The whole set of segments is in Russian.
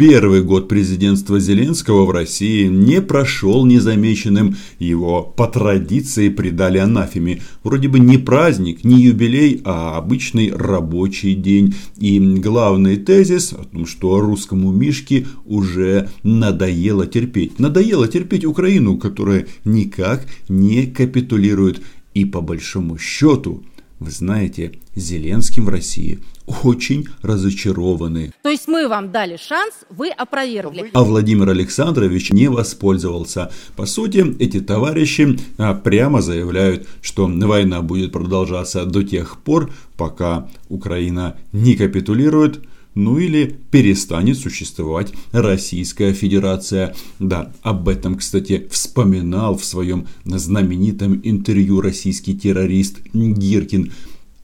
Первый год президентства Зеленского в России не прошел незамеченным. Его по традиции придали анафеме. Вроде бы не праздник, не юбилей, а обычный рабочий день. И главный тезис о том, что русскому Мишке уже надоело терпеть. Надоело терпеть Украину, которая никак не капитулирует. И по большому счету вы знаете, Зеленским в России очень разочарованы. То есть мы вам дали шанс, вы опровергли. А Владимир Александрович не воспользовался. По сути, эти товарищи а, прямо заявляют, что война будет продолжаться до тех пор, пока Украина не капитулирует, ну или перестанет существовать Российская Федерация. Да, об этом, кстати, вспоминал в своем знаменитом интервью российский террорист Гиркин.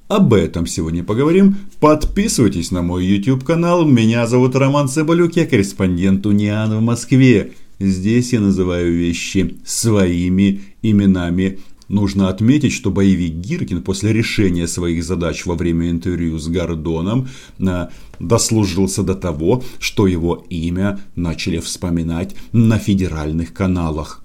Об этом сегодня поговорим. Подписывайтесь на мой YouTube канал. Меня зовут Роман Цыбалюк, я корреспондент Униан в Москве. Здесь я называю вещи своими именами. Нужно отметить, что боевик Гиркин после решения своих задач во время интервью с Гордоном а, дослужился до того, что его имя начали вспоминать на федеральных каналах.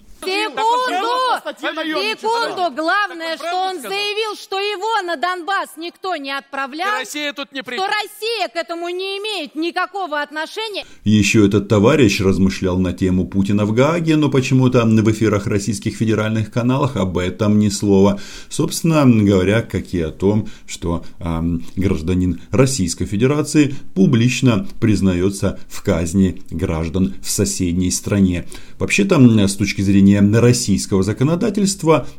Секунду, главное, что он заявил, что его на Донбасс никто не отправлял, Россия тут не при... что Россия к этому не имеет никакого отношения. Еще этот товарищ размышлял на тему Путина в Гааге, но почему-то в эфирах российских федеральных каналах об этом ни слова. Собственно говоря, как и о том, что э, гражданин Российской Федерации публично признается в казни граждан в соседней стране. Вообще-то, с точки зрения российского законодательства,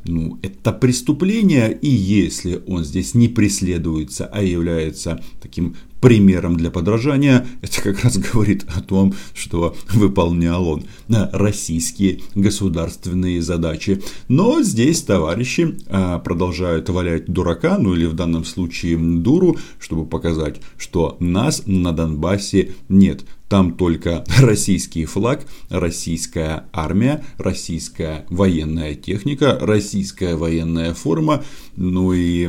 ну, это преступление, и если он здесь не преследуется, а является таким примером для подражания, это как раз говорит о том, что выполнял он российские государственные задачи. Но здесь товарищи а, продолжают валять дурака, ну или в данном случае дуру, чтобы показать, что нас на Донбассе нет. Там только российский флаг, российская армия, российская военная техника, российская военная форма, ну и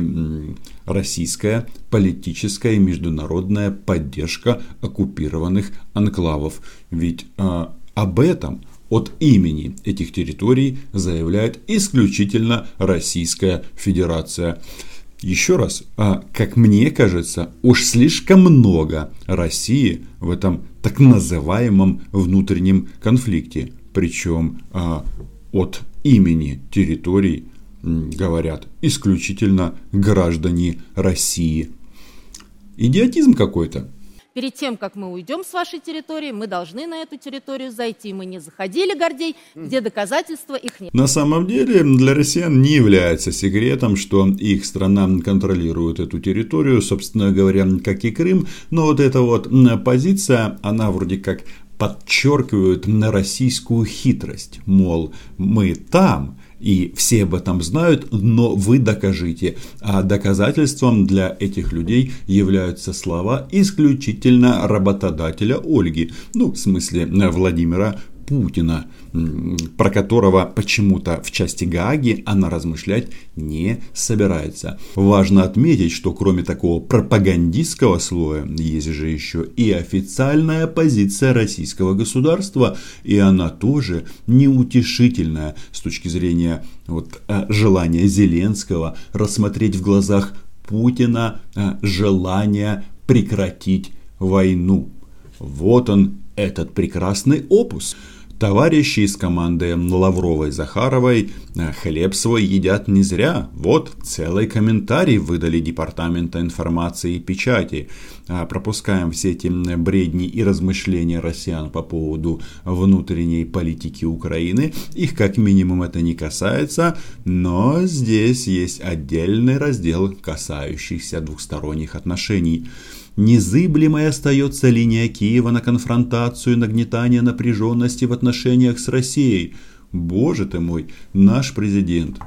российская политическая и международная поддержка оккупированных анклавов. Ведь э, об этом от имени этих территорий заявляет исключительно Российская Федерация. Еще раз, а, как мне кажется, уж слишком много России в этом так называемом внутреннем конфликте. Причем а, от имени территорий говорят исключительно граждане России. Идиотизм какой-то перед тем, как мы уйдем с вашей территории, мы должны на эту территорию зайти. Мы не заходили, Гордей, где доказательства их нет. На самом деле для россиян не является секретом, что их страна контролирует эту территорию, собственно говоря, как и Крым. Но вот эта вот позиция, она вроде как подчеркивает на российскую хитрость. Мол, мы там, и все об этом знают, но вы докажите. А доказательством для этих людей являются слова исключительно работодателя Ольги, ну, в смысле Владимира Путина, про которого почему-то в части Гааги она размышлять не собирается. Важно отметить, что кроме такого пропагандистского слоя, есть же еще и официальная позиция российского государства, и она тоже неутешительная с точки зрения вот, э, желания Зеленского рассмотреть в глазах Путина э, желание прекратить войну. Вот он, этот прекрасный опус. Товарищи из команды Лавровой-Захаровой э, хлеб свой едят не зря. Вот целый комментарий выдали Департамента информации и печати. А, пропускаем все эти бредни и размышления россиян по поводу внутренней политики Украины. Их как минимум это не касается, но здесь есть отдельный раздел, касающийся двухсторонних отношений. Незыблемой остается линия Киева на конфронтацию нагнетание напряженности в отношениях с Россией. Боже ты мой, наш президент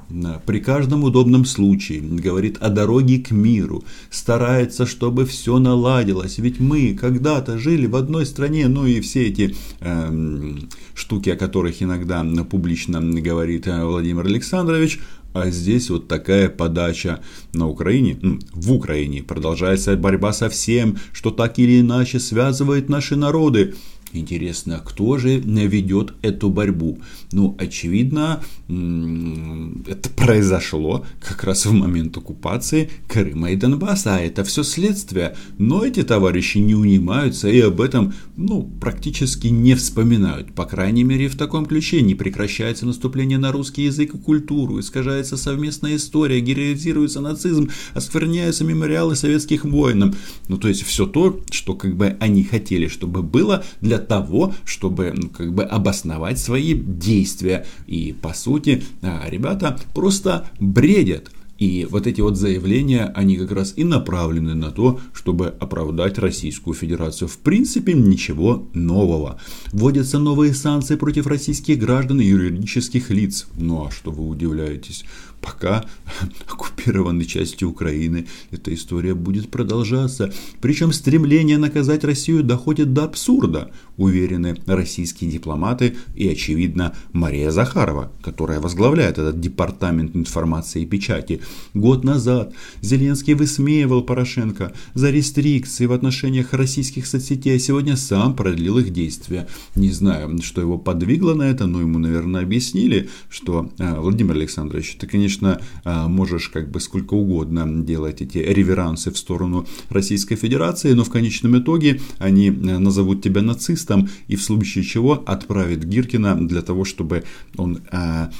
при каждом удобном случае говорит о дороге к миру, старается, чтобы все наладилось. Ведь мы когда-то жили в одной стране, ну и все эти э, штуки, о которых иногда публично говорит э, Владимир Александрович, а здесь вот такая подача на Украине, в Украине продолжается борьба со всем, что так или иначе связывает наши народы. Интересно, кто же ведет эту борьбу? Ну, очевидно, это произошло как раз в момент оккупации Крыма и Донбасса, а это все следствие. Но эти товарищи не унимаются и об этом ну, практически не вспоминают. По крайней мере, в таком ключе не прекращается наступление на русский язык и культуру, искажается совместная история, героизируется нацизм, оскверняются мемориалы советских воинов. Ну, то есть, все то, что как бы они хотели, чтобы было для того, чтобы ну, как бы обосновать свои действия. И по сути, а, ребята просто бредят. И вот эти вот заявления, они как раз и направлены на то, чтобы оправдать Российскую Федерацию. В принципе, ничего нового. Вводятся новые санкции против российских граждан и юридических лиц. Ну а что вы удивляетесь? Пока оккупированной части Украины эта история будет продолжаться. Причем стремление наказать Россию доходит до абсурда, уверены российские дипломаты и, очевидно, Мария Захарова, которая возглавляет этот департамент информации и печати. Год назад Зеленский высмеивал Порошенко за рестрикции в отношениях российских соцсетей, а сегодня сам продлил их действия. Не знаю, что его подвигло на это, но ему, наверное, объяснили, что э, Владимир Александрович, ты, конечно, конечно, а, можешь как бы сколько угодно делать эти реверансы в сторону Российской Федерации, но в конечном итоге они э, назовут тебя нацистом и в случае чего отправят Гиркина для того, чтобы он а,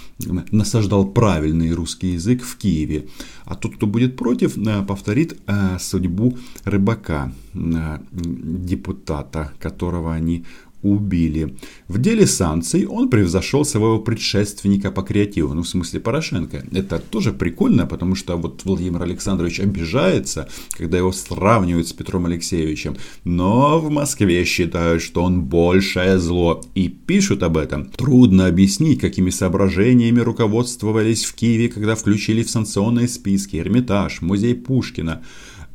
насаждал правильный русский язык в Киеве. А тот, кто будет против, э, повторит судьбу рыбака, депутата, которого они убили. В деле санкций он превзошел своего предшественника по креативу, ну в смысле Порошенко. Это тоже прикольно, потому что вот Владимир Александрович обижается, когда его сравнивают с Петром Алексеевичем. Но в Москве считают, что он большее зло и пишут об этом. Трудно объяснить, какими соображениями руководствовались в Киеве, когда включили в санкционные списки Эрмитаж, музей Пушкина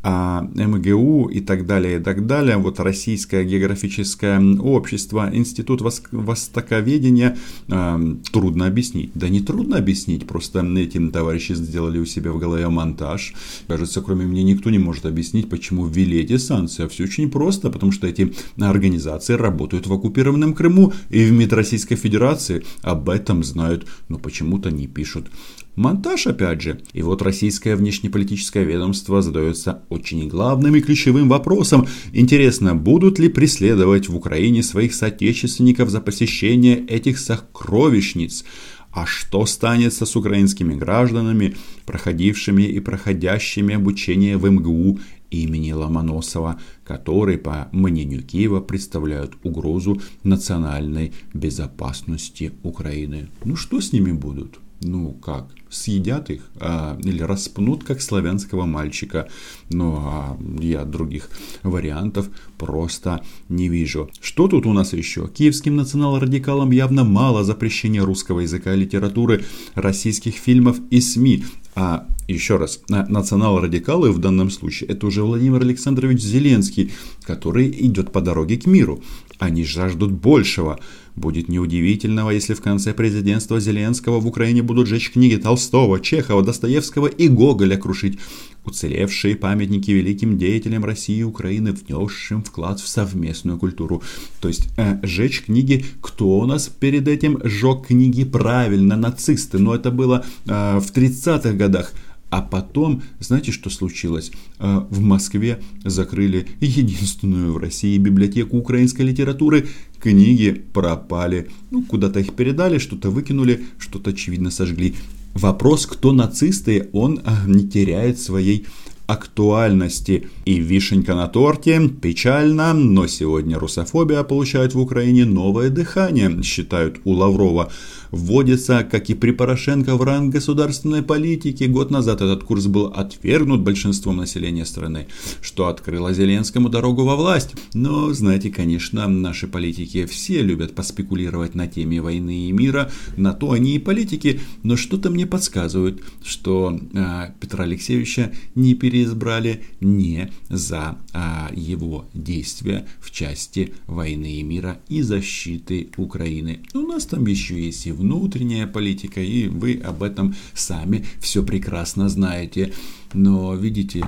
МГУ и так далее, и так далее, вот Российское географическое общество, Институт Востоковедения, э, трудно объяснить. Да не трудно объяснить, просто этим товарищи сделали у себя в голове монтаж. Кажется, кроме меня никто не может объяснить, почему ввели эти санкции. А все очень просто, потому что эти организации работают в оккупированном Крыму и в МИД Российской Федерации об этом знают, но почему-то не пишут. Монтаж, опять же. И вот российское внешнеполитическое ведомство задается очень главным и ключевым вопросом. Интересно, будут ли преследовать в Украине своих соотечественников за посещение этих сокровищниц? А что станется с украинскими гражданами, проходившими и проходящими обучение в МГУ имени Ломоносова, которые, по мнению Киева, представляют угрозу национальной безопасности Украины? Ну что с ними будут? Ну как, съедят их а, или распнут, как славянского мальчика. Ну а я других вариантов просто не вижу. Что тут у нас еще? Киевским национал-радикалам явно мало запрещения русского языка и литературы, российских фильмов и СМИ. А еще раз, национал-радикалы в данном случае это уже Владимир Александрович Зеленский, который идет по дороге к миру. Они жаждут большего. Будет неудивительного, если в конце президентства Зеленского в Украине будут жечь книги Толстого, Чехова, Достоевского и Гоголя крушить. Уцелевшие памятники великим деятелям России и Украины, внесшим вклад в совместную культуру. То есть э, жечь книги, кто у нас перед этим жег книги правильно, нацисты. Но это было э, в 30-х годах. А потом, знаете, что случилось? А, в Москве закрыли единственную в России библиотеку украинской литературы. Книги пропали. Ну, куда-то их передали, что-то выкинули, что-то, очевидно, сожгли. Вопрос, кто нацисты, он а, не теряет своей актуальности. И вишенька на торте, печально, но сегодня русофобия получает в Украине новое дыхание, считают у Лаврова вводится, как и при Порошенко, в ранг государственной политики. Год назад этот курс был отвергнут большинством населения страны, что открыло Зеленскому дорогу во власть. Но, знаете, конечно, наши политики все любят поспекулировать на теме войны и мира, на то они и политики, но что-то мне подсказывает, что э, Петра Алексеевича не переизбрали не за э, его действия в части войны и мира и защиты Украины. У нас там еще есть и внутренняя политика, и вы об этом сами все прекрасно знаете. Но, видите,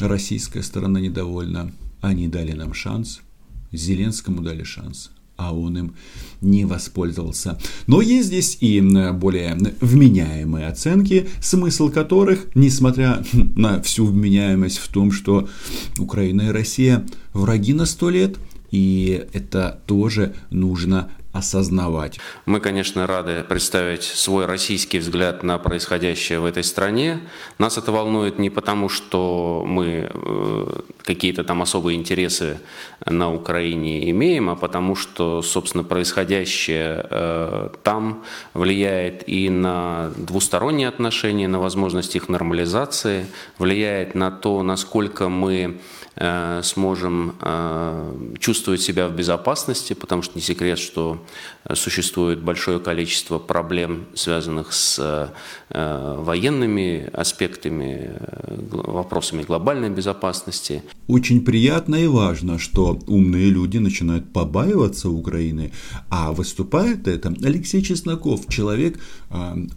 российская сторона недовольна. Они дали нам шанс, Зеленскому дали шанс. а он им не воспользовался. Но есть здесь и более вменяемые оценки, смысл которых, несмотря на всю вменяемость в том, что Украина и Россия враги на сто лет, и это тоже нужно осознавать. Мы, конечно, рады представить свой российский взгляд на происходящее в этой стране. Нас это волнует не потому, что мы э, какие-то там особые интересы на Украине имеем, а потому что, собственно, происходящее э, там влияет и на двусторонние отношения, на возможность их нормализации, влияет на то, насколько мы сможем э, чувствовать себя в безопасности, потому что не секрет, что существует большое количество проблем, связанных с э, военными аспектами, вопросами глобальной безопасности. Очень приятно и важно, что умные люди начинают побаиваться Украины, а выступает это Алексей Чесноков, человек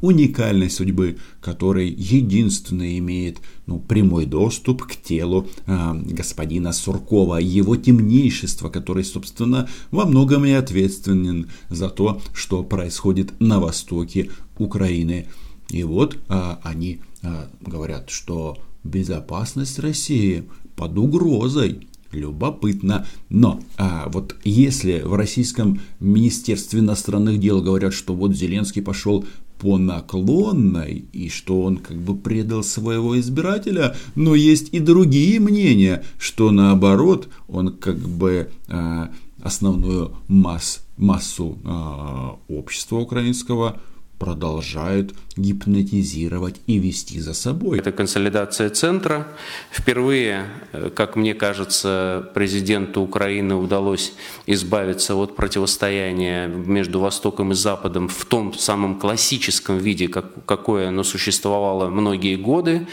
уникальной судьбы, который единственный имеет ну, прямой доступ к телу э, господина Суркова, его темнейшество, который, собственно, во многом и ответственен за то, что происходит на востоке Украины. И вот э, они э, говорят, что безопасность России под угрозой. Любопытно. Но а, вот если в российском министерстве иностранных дел говорят, что вот Зеленский пошел по наклонной, и что он как бы предал своего избирателя, но есть и другие мнения, что наоборот, он как бы э, основную масс, массу э, общества украинского продолжают гипнотизировать и вести за собой. Это консолидация центра. Впервые, э, как мне кажется, президенту Украины удалось избавиться от противостояния между Востоком и Западом в том самом классическом виде, как, какое оно существовало многие годы.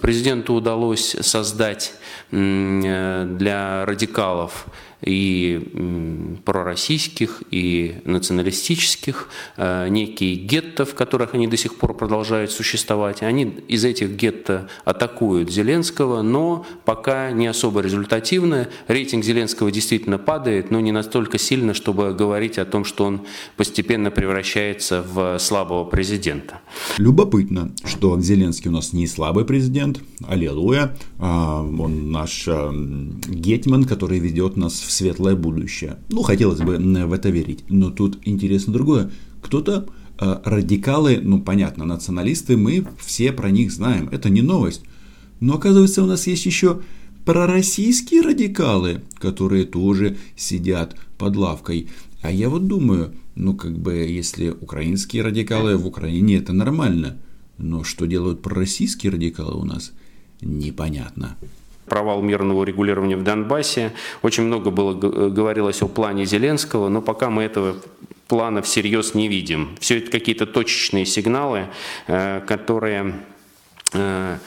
Президенту удалось создать э, для радикалов и пророссийских, и националистических, э, некие гетто, в которых они до сих пор продолжают существовать. Они из этих гетто атакуют Зеленского, но пока не особо результативно. Рейтинг Зеленского действительно падает, но не настолько сильно, чтобы говорить о том, что он постепенно превращается в слабого президента. Любопытно, что Зеленский у нас не слабый президент, аллилуйя, а, он наш а, гетман, который ведет нас в светлое будущее. Ну, хотелось бы в это верить. Но тут интересно другое. Кто-то э, радикалы, ну понятно, националисты, мы все про них знаем. Это не новость. Но оказывается, у нас есть еще пророссийские радикалы, которые тоже сидят под лавкой. А я вот думаю, ну как бы если украинские радикалы в Украине это нормально, но что делают пророссийские радикалы у нас, непонятно провал мирного регулирования в Донбассе. Очень много было говорилось о плане Зеленского, но пока мы этого плана всерьез не видим. Все это какие-то точечные сигналы, э, которые э,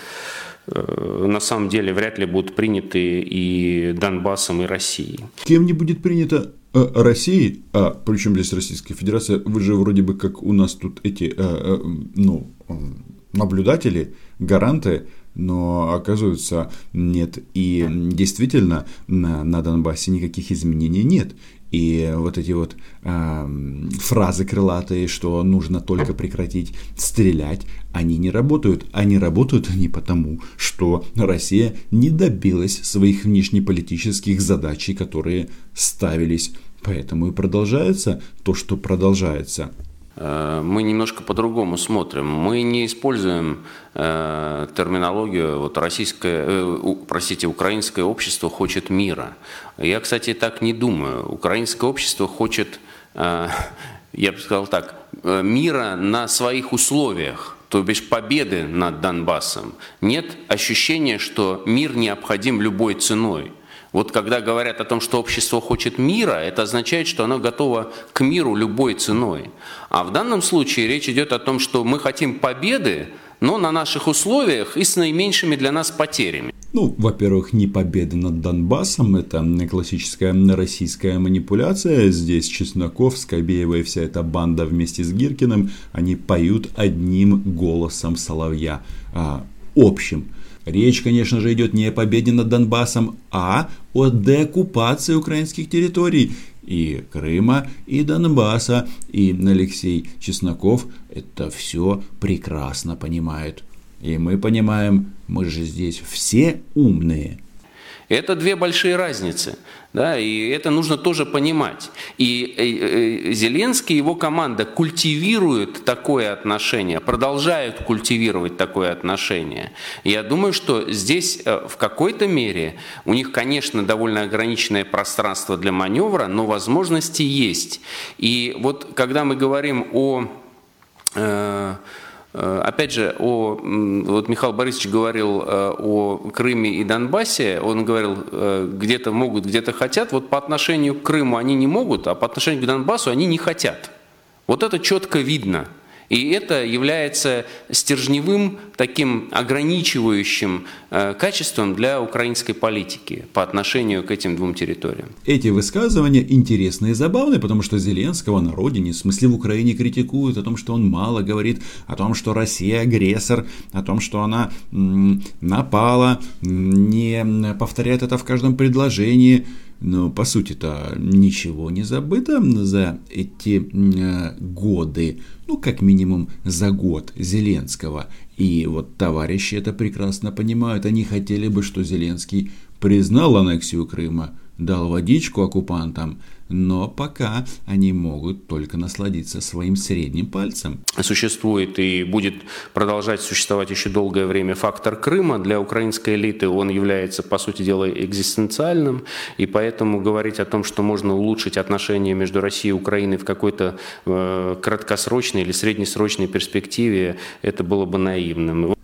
э, на самом деле вряд ли будут приняты и Донбассом, и Россией. Кем не будет принято Россией, а причем здесь Российская Федерация, вы же вроде бы как у нас тут эти ну, наблюдатели, гаранты, но оказывается нет. И действительно на, на Донбассе никаких изменений нет. И вот эти вот э, фразы крылатые, что нужно только прекратить стрелять, они не работают. Они работают не потому, что Россия не добилась своих внешнеполитических задач, которые ставились. Поэтому и продолжается то, что продолжается. Э, мы немножко по-другому смотрим. Мы не используем э, терминологию вот российское, э, простите, украинское общество хочет мира. Я, кстати, так не думаю. Украинское общество хочет, я бы сказал так, мира на своих условиях то бишь победы над Донбассом, нет ощущения, что мир необходим любой ценой. Вот когда говорят о том, что общество хочет мира, это означает, что оно готово к миру любой ценой. А в данном случае речь идет о том, что мы хотим победы, но на наших условиях и с наименьшими для нас потерями. Ну, во-первых, не победа над Донбассом, это классическая российская манипуляция. Здесь Чесноков, Скобеева и вся эта банда вместе с Гиркиным, они поют одним голосом соловья, а, общим. Речь, конечно же, идет не о победе над Донбассом, а о деоккупации украинских территорий. и Крыма, и Донбасса, и Алексей Чесноков это все прекрасно понимает. И мы понимаем, мы же здесь все умные. Это две большие разницы. Да, и это нужно тоже понимать. И э, э, Зеленский и его команда культивируют такое отношение, продолжают культивировать такое отношение. Я думаю, что здесь э, в какой-то мере у них, конечно, довольно ограниченное пространство для маневра, но возможности есть. И вот когда мы говорим о Э, опять же, о, вот Михаил Борисович говорил э, о Крыме и Донбассе, он говорил, э, где-то могут, где-то хотят, вот по отношению к Крыму они не могут, а по отношению к Донбассу они не хотят. Вот это четко видно – и это является стержневым таким ограничивающим э, качеством для украинской политики по отношению к этим двум территориям. Эти высказывания интересны и забавны, потому что Зеленского на родине, в смысле в Украине, критикуют о том, что он мало говорит, о том, что Россия агрессор, о том, что она напала, не повторяет это в каждом предложении. Но по сути-то ничего не забыто за эти э, годы, ну как минимум за год Зеленского. И вот товарищи это прекрасно понимают. Они хотели бы, что Зеленский признал аннексию Крыма, дал водичку оккупантам, но пока они могут только насладиться своим средним пальцем. Существует и будет продолжать существовать еще долгое время фактор Крыма. Для украинской элиты он является, по сути дела, экзистенциальным, и поэтому говорить о том, что можно улучшить отношения между Россией и Украиной в какой-то э, краткосрочной или среднесрочной перспективе, это было бы наивным.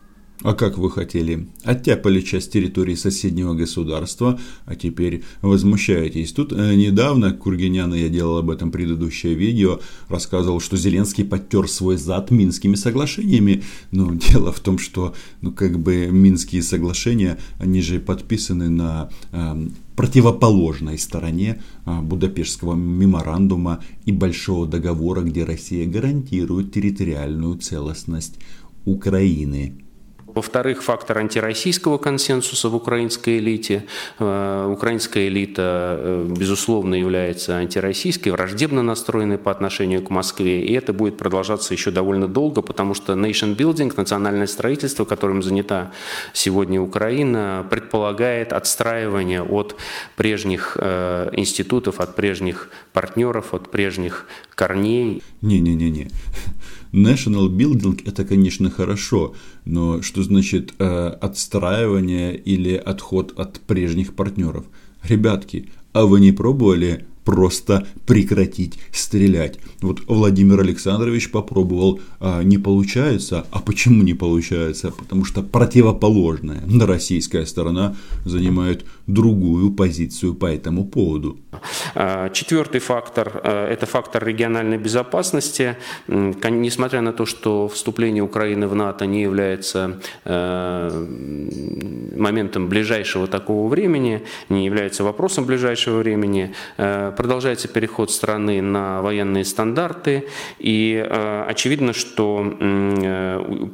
А как вы хотели? Оттяпали часть территории соседнего государства, а теперь возмущаетесь. Тут э, недавно Кургинян, я делал об этом предыдущее видео, рассказывал, что Зеленский подтер свой зад Минскими соглашениями. Но дело в том, что ну, как бы Минские соглашения, они же подписаны на э, противоположной стороне э, Будапештского меморандума и Большого договора, где Россия гарантирует территориальную целостность Украины. Во-вторых, фактор антироссийского консенсуса в украинской элите. Э, украинская элита, э, безусловно, является антироссийской, враждебно настроенной по отношению к Москве. И это будет продолжаться еще довольно долго, потому что nation building, национальное строительство, которым занята сегодня Украина, предполагает отстраивание от прежних э, институтов, от прежних партнеров, от прежних корней. Не-не-не-не. National building это, конечно, хорошо, но что значит э, отстраивание или отход от прежних партнеров? Ребятки, а вы не пробовали просто прекратить стрелять. Вот Владимир Александрович попробовал, а не получается. А почему не получается? Потому что противоположная российская сторона занимает другую позицию по этому поводу. А, четвертый фактор э, – это фактор региональной безопасности. Несмотря на то, что вступление Украины в НАТО не является э, моментом ближайшего такого времени, не является вопросом ближайшего времени, продолжается переход страны на военные стандарты, и очевидно, что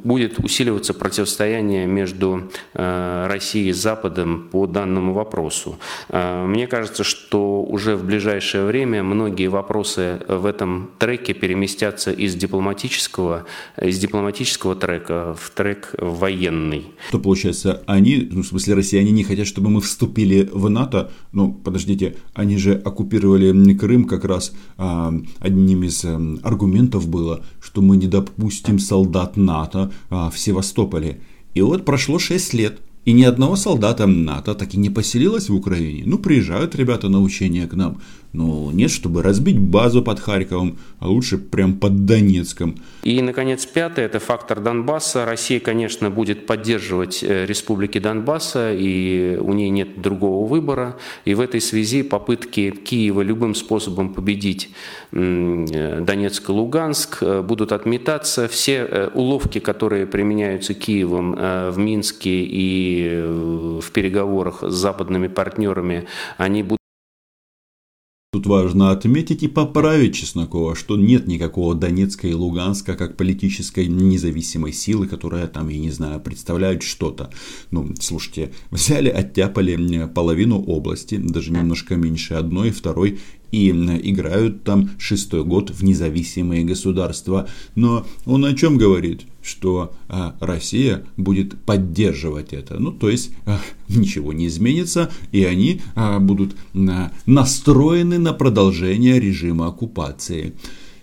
будет усиливаться противостояние между Россией и Западом по данному вопросу. Мне кажется, что уже в ближайшее время многие вопросы в этом треке переместятся из дипломатического, из дипломатического трека в трек военный. Что получается, они, ну, в смысле россияне не хотят, чтобы мы вступили в НАТО? Ну, подождите, они же оккупировали Крым как раз а, одним из а, аргументов было, что мы не допустим солдат НАТО а, в Севастополе. И вот прошло 6 лет – и ни одного солдата НАТО так и не поселилось в Украине. Ну, приезжают ребята на учения к нам. Ну, нет, чтобы разбить базу под Харьковом, а лучше прям под Донецком. И, наконец, пятое – это фактор Донбасса. Россия, конечно, будет поддерживать э, республики Донбасса, и у нее нет другого выбора. И в этой связи попытки Киева любым способом победить э, Донецк и Луганск э, будут отметаться. Все уловки, которые применяются Киевом в Минске и в переговорах с западными партнерами, они будут Тут важно отметить и поправить Чеснокова, что нет никакого Донецка и Луганска как политической независимой силы, которая там, я не знаю, представляет что-то. Ну, слушайте, взяли, оттяпали половину области, даже немножко меньше одной, второй, и играют там шестой год в независимые государства. Но он о чем говорит? Что а, Россия будет поддерживать это. Ну, то есть а, ничего не изменится, и они а, будут настроены на продолжение режима оккупации.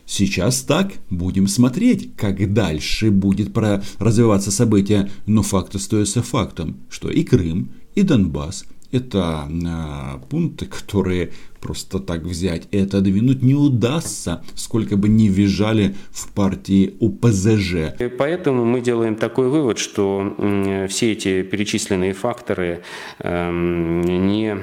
Сейчас так, будем смотреть, как дальше будет про развиваться события, но факт остается фактом, что и Крым, и Донбасс – это э, пункты, которые просто так взять и отодвинуть не удастся, сколько бы ни визжали в партии ОПЗЖ. И поэтому мы делаем такой вывод, что все эти перечисленные факторы э, не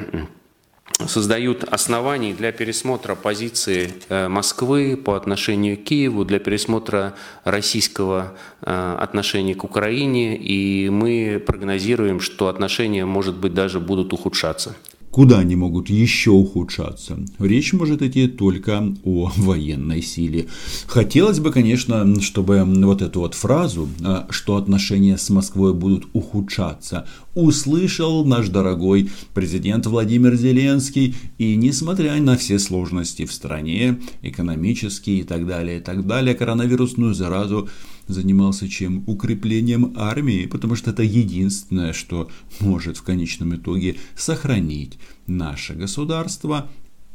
создают оснований для пересмотра позиции э, Москвы по отношению к Киеву, для пересмотра российского э, отношения к Украине, и мы прогнозируем, что отношения, может быть, даже будут ухудшаться. Куда они могут еще ухудшаться? Речь может идти только о военной силе. Хотелось бы, конечно, чтобы вот эту вот фразу, а, что отношения с Москвой будут ухудшаться, услышал наш дорогой президент Владимир Зеленский. И несмотря на все сложности в стране, экономические и так далее, и так далее, коронавирусную заразу занимался чем? Укреплением армии, потому что это единственное, что может в конечном итоге сохранить наше государство,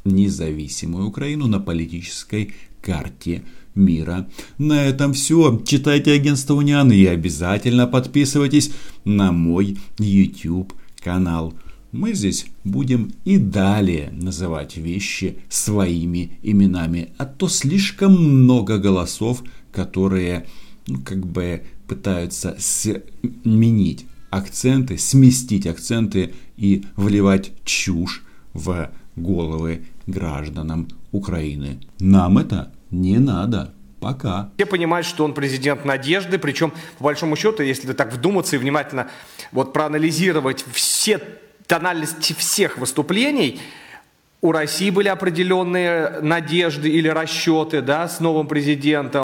независимую Украину на политической карте мира. На этом все. Читайте агентство Униан и обязательно подписывайтесь на мой YouTube канал. Мы здесь будем и далее называть вещи своими именами, а то слишком много голосов, которые ну, как бы пытаются сменить акценты, сместить акценты и вливать чушь в головы гражданам Украины. Нам это не надо. Пока. Все понимают, что он президент надежды, причем, по большому счету, если так вдуматься и внимательно вот проанализировать все тональности всех выступлений, у России были определенные надежды или расчеты да, с новым президентом.